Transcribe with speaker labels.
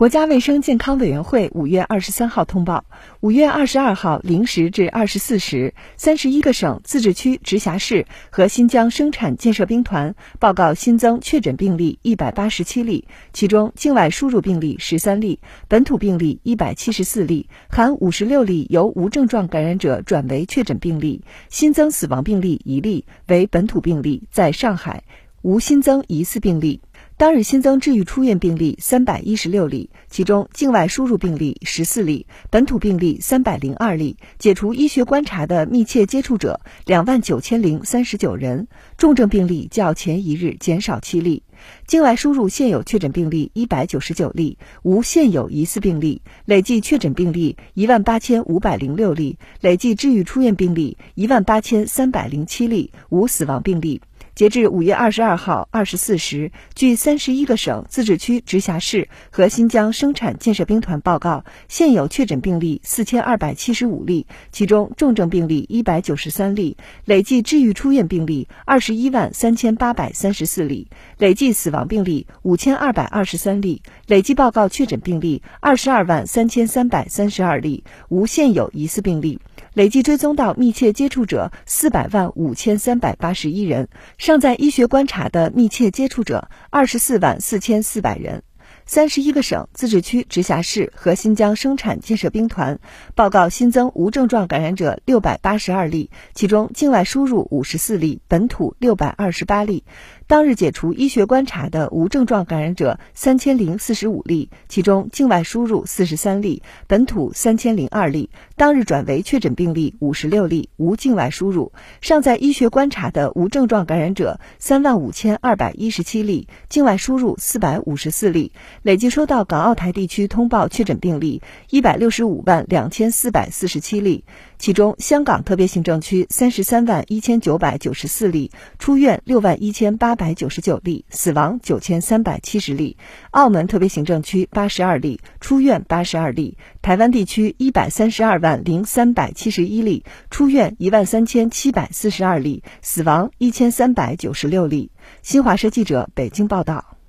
Speaker 1: 国家卫生健康委员会五月二十三号通报：五月二十二号零时至二十四时，三十一个省、自治区、直辖市和新疆生产建设兵团报告新增确诊病例一百八十七例，其中境外输入病例十三例，本土病例一百七十四例，含五十六例由无症状感染者转为确诊病例，新增死亡病例一例，为本土病例，在上海，无新增疑似病例。当日新增治愈出院病例三百一十六例，其中境外输入病例十四例，本土病例三百零二例，解除医学观察的密切接触者两万九千零三十九人，重症病例较前一日减少七例。境外输入现有确诊病例一百九十九例，无现有疑似病例，累计确诊病例一万八千五百零六例，累计治愈出院病例一万八千三百零七例，无死亡病例。截至五月二十二号二十四时，据三十一个省、自治区、直辖市和新疆生产建设兵团报告，现有确诊病例四千二百七十五例，其中重症病例一百九十三例，累计治愈出院病例二十一万三千八百三十四例，累计死亡病例五千二百二十三例，累计报告确诊病例二十二万三千三百三十二例，无现有疑似病例，累计追踪到密切接触者四百万五千三百八十一人。尚在医学观察的密切接触者二十四万四千四百人。三十一个省、自治区、直辖市和新疆生产建设兵团报告新增无症状感染者六百八十二例，其中境外输入五十四例，本土六百二十八例。当日解除医学观察的无症状感染者三千零四十五例，其中境外输入四十三例，本土三千零二例。当日转为确诊病例五十六例，无境外输入。尚在医学观察的无症状感染者三万五千二百一十七例，境外输入四百五十四例。累计收到港澳台地区通报确诊病例一百六十五万两千四百四十七例，其中香港特别行政区三十三万一千九百九十四例，出院六万一千八百九十九例，死亡九千三百七十例；澳门特别行政区八十二例，出院八十二例；台湾地区一百三十二万零三百七十一例，出院一万三千七百四十二例，死亡一千三百九十六例。新华社记者北京报道。